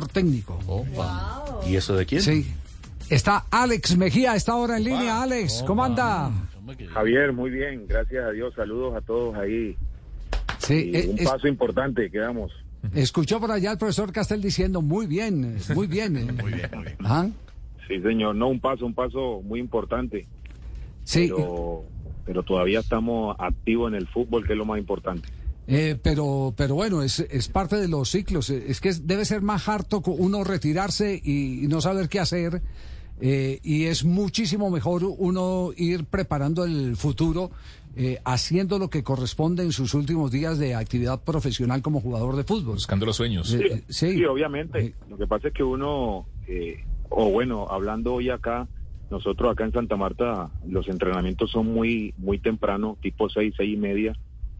director técnico. ¿Y eso de quién? Sí. Está Alex Mejía, está ahora en línea. Alex, ¿cómo anda? Javier, muy bien, gracias a Dios. Saludos a todos ahí. Sí, Y eh, un es- paso importante que damos. escuchó por allá el profesor Castel diciendo, muy bien, muy bien. eh. Muy bien, muy bien. Ajá. Sí, señor. No, un paso, un paso muy importante. Sí, Pero, pero todavía estamos activos en el fútbol, que es lo más importante. Eh, pero, pero bueno, es, es parte de los ciclos. Eh, Es que es- debe ser más harto uno retirarse y, y no saber qué hacer. eh, y es muchísimo mejor uno ir preparando el futuro, eh, haciendo lo que corresponde en sus últimos días de actividad profesional como jugador de fútbol. Buscando los sueños. Eh, sí. Sí, obviamente. Eh, Lo que pasa es que uno, eh, o bueno, hablando hoy acá, nosotros acá en Santa Marta, los entrenamientos son muy, muy temprano, tipo seis, seis y media,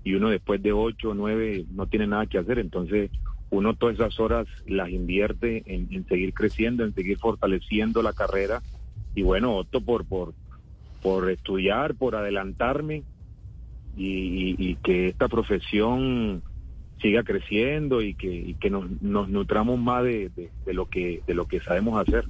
y uno después de ocho, nueve, no tiene nada que hacer. Entonces, uno todas esas horas las invierte en, seguir creciendo, en seguir fortaleciendo la carrera. Y bueno, opto por, por, por estudiar, por adelantarme y que esta profesión siga creciendo y que, y que nos, nos nutramos más de, de- de lo que de lo que sabemos hacer.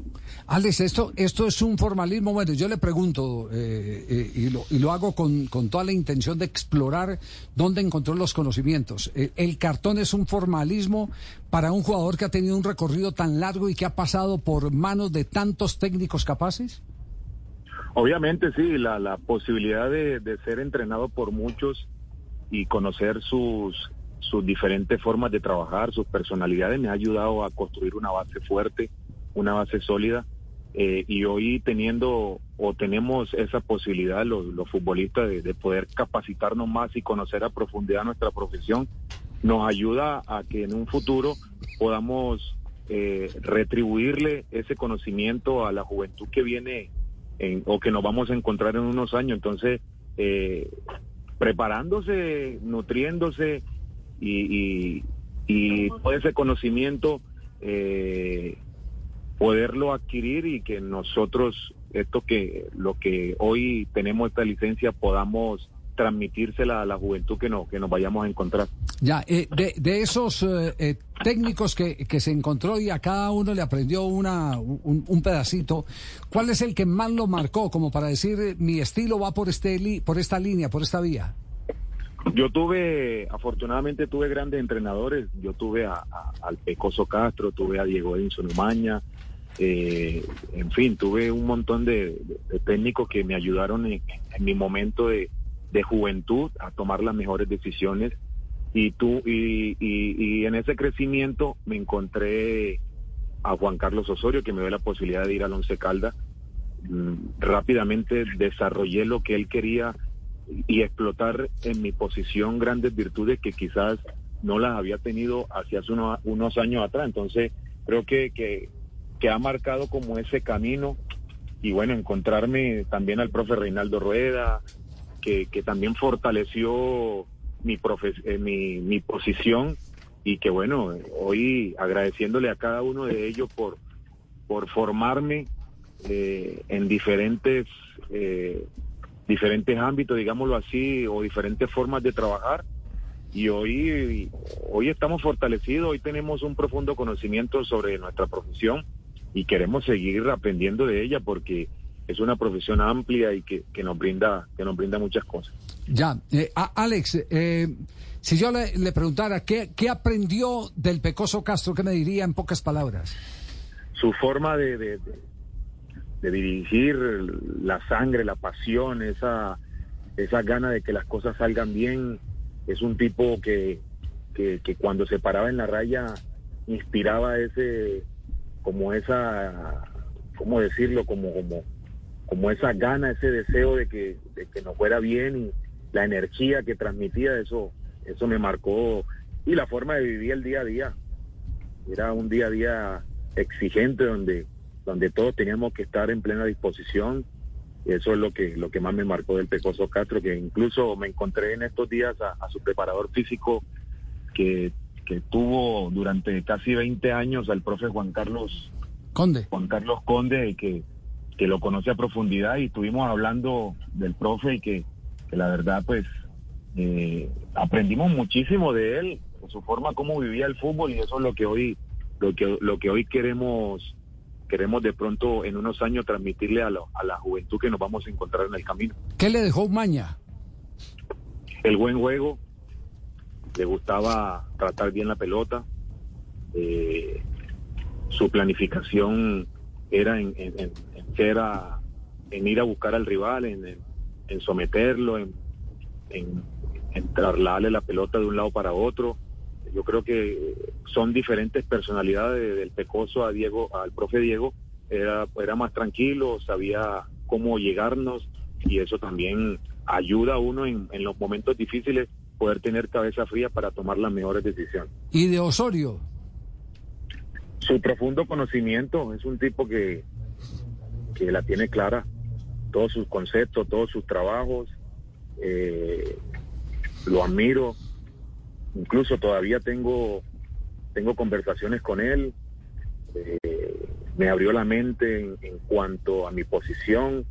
Alex, esto, esto es un formalismo. Bueno, yo le pregunto, eh, eh, y, lo, y lo hago con, con toda la intención de explorar dónde encontró los conocimientos. Eh, ¿El cartón es un formalismo para un jugador que ha tenido un recorrido tan largo y que ha pasado por manos de tantos técnicos capaces? Obviamente sí, la, la posibilidad de, de ser entrenado por muchos y conocer sus, sus diferentes formas de trabajar, sus personalidades, me ha ayudado a construir una base fuerte, una base sólida. Eh, y hoy teniendo o tenemos esa posibilidad los, los futbolistas de, de poder capacitarnos más y conocer a profundidad nuestra profesión, nos ayuda a que en un futuro podamos eh, retribuirle ese conocimiento a la juventud que viene en- o que nos vamos a encontrar en unos años. Entonces, eh, preparándose, nutriéndose y, y, y todo ese conocimiento, eh, poderlo adquirir y que nosotros, esto que, lo que hoy tenemos esta licencia, podamos transmitírsela a la juventud que, no, que nos vayamos a encontrar. Ya, eh, de, de esos eh, eh, técnicos que, que se encontró y a cada uno le aprendió una, un, un pedacito, ¿cuál es el que más lo marcó como para decir eh, mi estilo va por, este por esta línea, por esta vía? Yo tuve, afortunadamente tuve grandes entrenadores. Yo tuve a, al Pecoso Castro, tuve a Diego Edinson Umaña, eh, en fin, tuve un montón de, técnicos que me ayudaron en, en mi momento de, de juventud a tomar las mejores decisiones. Y, tú, y, y- y en ese crecimiento me encontré a Juan Carlos Osorio, que me dio la posibilidad de ir al Once Caldas. Mm, Rápidamente desarrollé lo que él quería y explotar en mi posición grandes virtudes que quizás no las había tenido hacia hace uno- unos años atrás. Entonces, creo que, que, que ha marcado como ese camino y bueno, encontrarme también al profe Reinaldo Rueda, que, que también fortaleció mi, profe- eh, mi, mi posición y que bueno, hoy agradeciéndole a cada uno de ellos por, por formarme eh, en diferentes eh, diferentes ámbitos, digámoslo así, o diferentes formas de trabajar. Y hoy, hoy estamos fortalecidos, hoy tenemos un profundo conocimiento sobre nuestra profesión y queremos seguir aprendiendo de ella porque es una profesión amplia y que, que nos brinda que nos brinda muchas cosas. Ya, eh, Alex, eh, si yo le, le preguntara ¿qué, qué aprendió del Pecoso Castro, ¿qué me diría en pocas palabras? su forma de, de, de- de dirigir la sangre, la pasión, esa, gana de que las cosas salgan bien, es un tipo que, que, que cuando se paraba en la raya inspiraba ese, como esa, ¿cómo decirlo? Como, como, como esa gana, ese deseo de que, de que nos fuera bien y la energía que transmitía, eso, eso me marcó y la forma de vivir el día a día. Era un día a día exigente donde, donde todos teníamos que estar en plena disposición. Eso es lo que, lo que más me marcó del Pecoso Castro, que incluso me encontré en estos días a, a su preparador físico que, que tuvo durante casi 20 años al profe Juan Carlos Conde. Juan Carlos Conde, que, que lo conoce a profundidad y estuvimos hablando del profe y que, que la verdad pues eh, aprendimos muchísimo de él, de su forma como vivía el fútbol y eso es lo que hoy lo que, lo que hoy queremos queremos de pronto en unos años transmitirle a, a la juventud que nos vamos a encontrar en el camino. ¿Qué le dejó Maña? El buen juego, le gustaba tratar bien la pelota, eh, su planificación era en, en, en ir a buscar al rival, en, someterlo, en, en, trasladarle la pelota de un lado para otro. Yo creo que son diferentes personalidades del Pecoso a Diego, al profe Diego. Era, era más tranquilo, sabía cómo llegarnos y eso también ayuda a uno en, en los momentos difíciles poder tener cabeza fría para tomar las mejores decisiones. ¿Y de Osorio? Su profundo conocimiento, es un tipo que, que la tiene clara, todos sus conceptos, todos sus trabajos, eh, lo admiro, incluso todavía tengo, tengo conversaciones con él, eh, me abrió la mente en, cuanto a mi posición,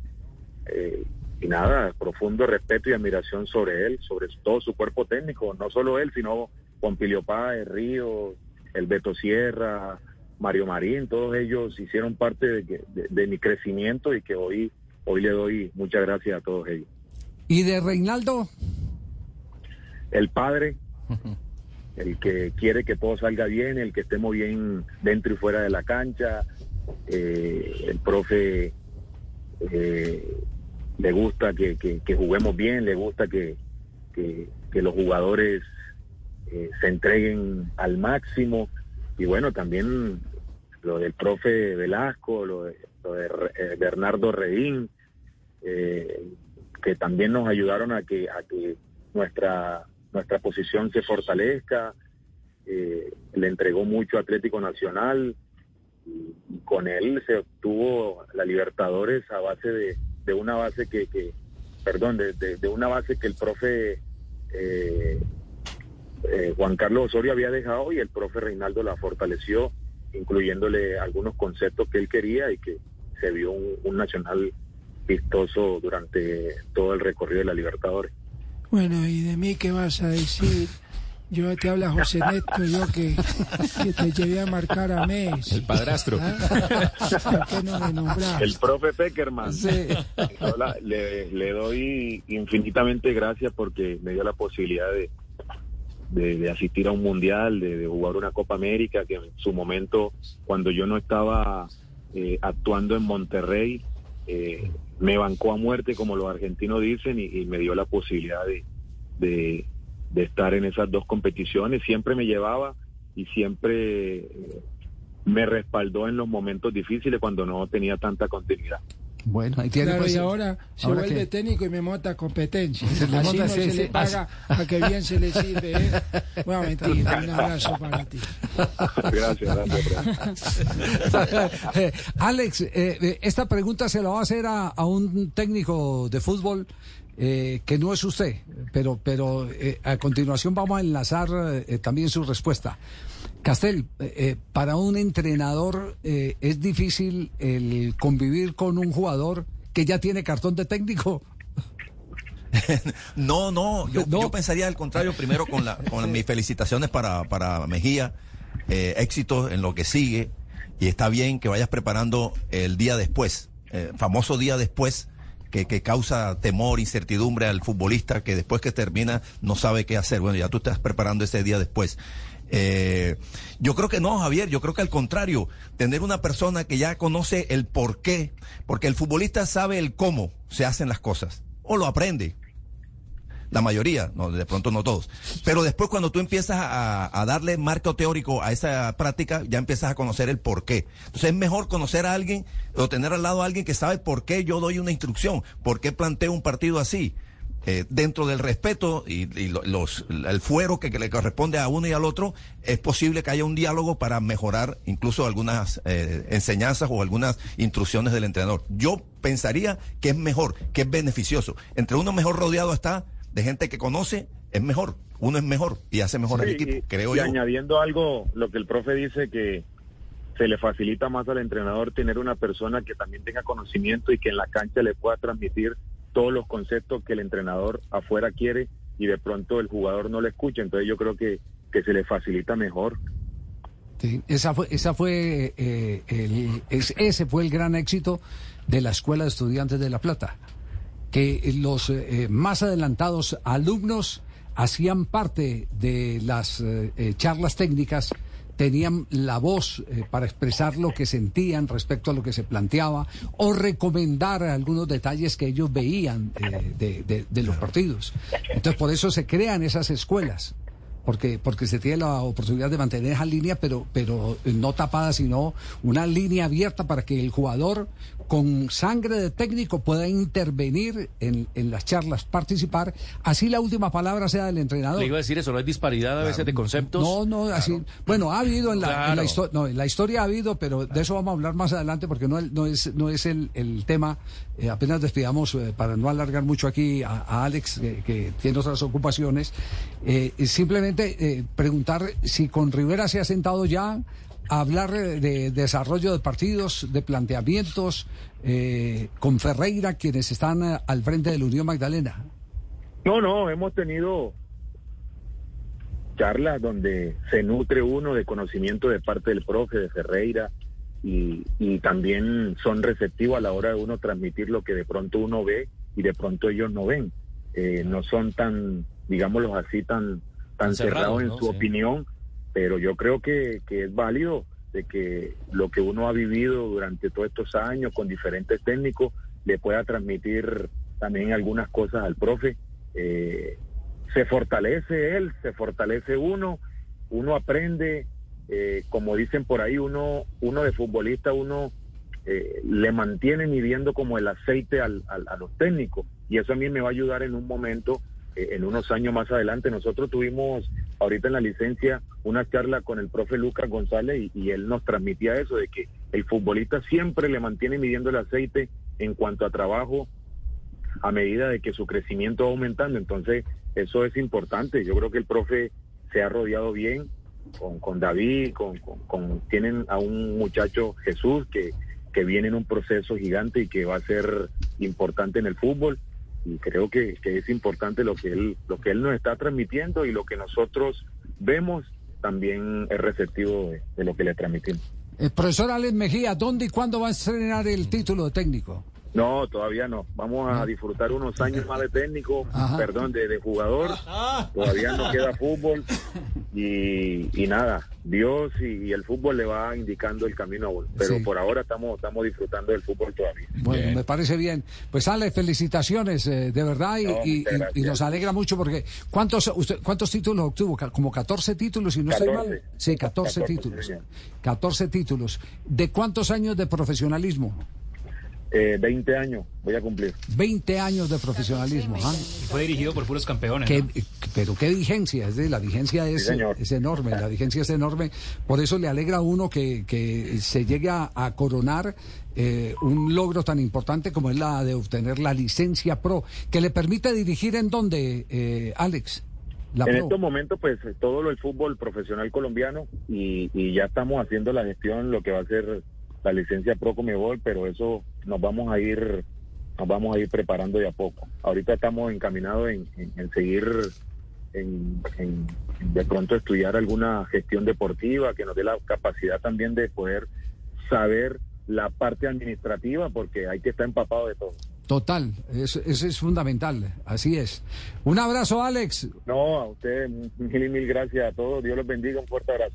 eh, y nada, profundo respeto y admiración sobre él, sobre todo su cuerpo técnico, no solo él, sino Pompilio Páez, Río, el Beto Sierra, Mario Marín, todos ellos hicieron parte de, mi crecimiento y que hoy, hoy le doy muchas gracias a todos ellos. ¿Y de Reinaldo? El padre, el que quiere que todo salga bien, el que estemos bien dentro y fuera de la cancha, eh, el profe eh, le gusta que, juguemos bien, le gusta que, los jugadores eh, se entreguen al máximo. Y bueno, también lo del profe Velasco, lo de, Bernardo Redín, que también nos ayudaron a que, a que nuestra, nuestra posición se fortalezca. le entregó mucho Atlético Nacional y con él se obtuvo la Libertadores a base de una base que, que perdón, de, de, una base que el profe eh, eh, Juan Carlos Osorio había dejado y el profe Reinaldo la fortaleció, incluyéndole algunos conceptos que él quería y que se vio un, un nacional vistoso durante todo el recorrido de la Libertadores. Bueno, ¿y de mí qué vas a decir? Yo te habla José Neto, yo que, te llevé a marcar a Messi. El padrastro. ¿Ah? qué no me El profe Peckerman. Sí. le, le, doy infinitamente gracias porque me dio la posibilidad de, de, asistir a un mundial, de, jugar una Copa América, que en su momento, cuando yo no estaba eh, actuando en Monterrey, eh, me bancó a muerte, como los argentinos dicen, y, me dio la posibilidad de de estar en esas dos competiciones. Siempre me llevaba y siempre me respaldó en los momentos difíciles cuando no tenía tanta continuidad. Bueno, ahí tiene claro, pues, y ahora se vuelve técnico y me monta competencia. Se Así no se le paga a que bien se le sirve. ¿eh? Bueno, mentira, un abrazo para ti. Gracias, gracias. Eh, Alex, eh, esta pregunta se la va a hacer a, a un técnico de fútbol eh, que no es usted, pero, pero eh, a continuación vamos a enlazar eh, también su respuesta. Castel, para un entrenador es difícil el convivir con un jugador que ya tiene cartón de técnico. no, no yo, pensaría al contrario, primero con, la, con mis felicitaciones para, para Mejía, éxito en lo que sigue, y está bien que vayas preparando el día después, famoso día después, que, causa temor, incertidumbre al futbolista que después que termina no sabe qué hacer. Bueno, ya tú estás preparando ese día después. Eh, yo creo que no, Javier, yo creo que al contrario, tener una persona que ya conoce el por qué, porque el futbolista sabe el cómo se hacen las cosas, o lo aprende, la mayoría, no, de pronto no todos. Pero después cuando tú empiezas a, darle marco teórico a esa práctica, ya empiezas a conocer el por qué. Entonces es mejor conocer a alguien o tener al lado a alguien que sabe por qué yo doy una instrucción, por qué planteo un partido así. Eh, dentro del respeto y, los, el fuero que, le corresponde a uno y al otro, es posible que haya un diálogo para mejorar incluso algunas eh, enseñanzas o algunas instrucciones del entrenador. Yo pensaría que es mejor, que es beneficioso. Entre uno mejor rodeado está, de gente que conoce, es mejor. Uno es mejor y hace mejor el equipo, creo y yo. añadiendo algo, lo que el profe dice que se le facilita más al entrenador tener una persona que también tenga conocimiento y que en la cancha le pueda transmitir todos los conceptos que el entrenador afuera quiere y de pronto el jugador no le escucha. Entonces yo creo que, que se le facilita mejor. esa fue, esa fue eh, el, ese fue el gran éxito de la Escuela de Estudiantes de La Plata, que los eh, más adelantados alumnos hacían parte de las eh, charlas técnicas tenían la voz para expresar lo que sentían respecto a lo que se planteaba o recomendar algunos detalles que ellos veían de, de, los partidos. Entonces, por eso se crean esas escuelas porque, porque se tiene la oportunidad de mantener esa línea, pero, pero no tapada, sino una línea abierta para que el jugador con sangre de técnico pueda intervenir en, en las charlas, participar, así la última palabra sea del entrenador. Le iba a decir eso, ¿no hay disparidad a veces de conceptos? No, no, así, bueno, ha habido en la, no, en la historia ha habido, pero de eso vamos a hablar más adelante porque no, no es, no es el, el tema, eh, apenas despidamos, eh, para no alargar mucho aquí a, Alex, que tiene otras ocupaciones, eh, simplemente preguntar si con Rivera se ha sentado ya hablar de desarrollo de partidos, de planteamientos, con Ferreira, quienes están al frente de la Unión Magdalena. No, no, hemos tenido charlas donde se nutre uno de conocimiento de parte del profe, de Ferreira, y, también son receptivos a la hora de uno transmitir lo que de pronto uno ve y de pronto ellos no ven. Eh, no son tan, digámoslo así, tan, tan cerrados en su opinión pero yo creo que, que es válido de que lo que uno ha vivido durante todos estos años con diferentes técnicos le pueda transmitir también algunas cosas al profe. Eh, se fortalece él, se fortalece uno, uno aprende, eh, como dicen por ahí, uno, uno de futbolista, uno eh, le mantiene midiendo como el aceite al, a los técnicos y eso a mí me va a ayudar en un momento eh, en unos años más adelante. Nosotros tuvimos ahorita en la licencia una charla con el profe Lucas González y, él nos transmitía eso, de que el futbolista siempre le mantiene midiendo el aceite en cuanto a trabajo a medida de que su crecimiento va aumentando. Entonces, eso es importante. Yo creo que el profe se ha rodeado bien con, con David, con, con, tienen a un muchacho Jesús que, que viene en un proceso gigante y que va a ser importante en el fútbol y creo que, es importante lo que él lo que él nos está transmitiendo y lo que nosotros vemos también es receptivo de, lo que le transmitimos. El eh, profesor Alex Mejía, ¿dónde y cuándo va a estrenar el título de técnico? No, todavía no. Vamos a disfrutar unos años más de técnico, perdón, de, de, jugador. Todavía no queda fútbol. Y, nada, Dios y, el fútbol le va indicando el camino a uno. Pero por ahora estamos, estamos disfrutando del fútbol todavía. Bueno, me parece bien. Pues Ale, felicitaciones, eh, de verdad, y, nos alegra mucho porque ¿cuántos usted, cuántos títulos obtuvo? Como 14 títulos, y no estoy mal. Sí, 14, títulos. 14 títulos. ¿De cuántos años de profesionalismo? Eh, 20 años voy a cumplir. 20 años de profesionalismo. ¿ah? fue dirigido por puros campeones. Pero qué vigencia, es de, la vigencia es, es, enorme, la vigencia es enorme. Por eso le alegra a uno que, que se llegue a, coronar eh, un logro tan importante como es la de obtener la licencia pro, que le permite dirigir en dónde, eh, Alex. en estos momentos, pues todo lo del fútbol profesional colombiano y, y ya estamos haciendo la gestión, lo que va a ser la licencia Pro Comebol, pero eso nos vamos a ir nos vamos a ir preparando de a poco. Ahorita estamos encaminados en, seguir en, de pronto estudiar alguna gestión deportiva que nos dé la capacidad también de poder saber la parte administrativa porque hay que estar empapado de todo. Total, eso, eso, es fundamental, así es. Un abrazo, Alex. No, a usted, mil y mil gracias a todos. Dios los bendiga, un fuerte abrazo.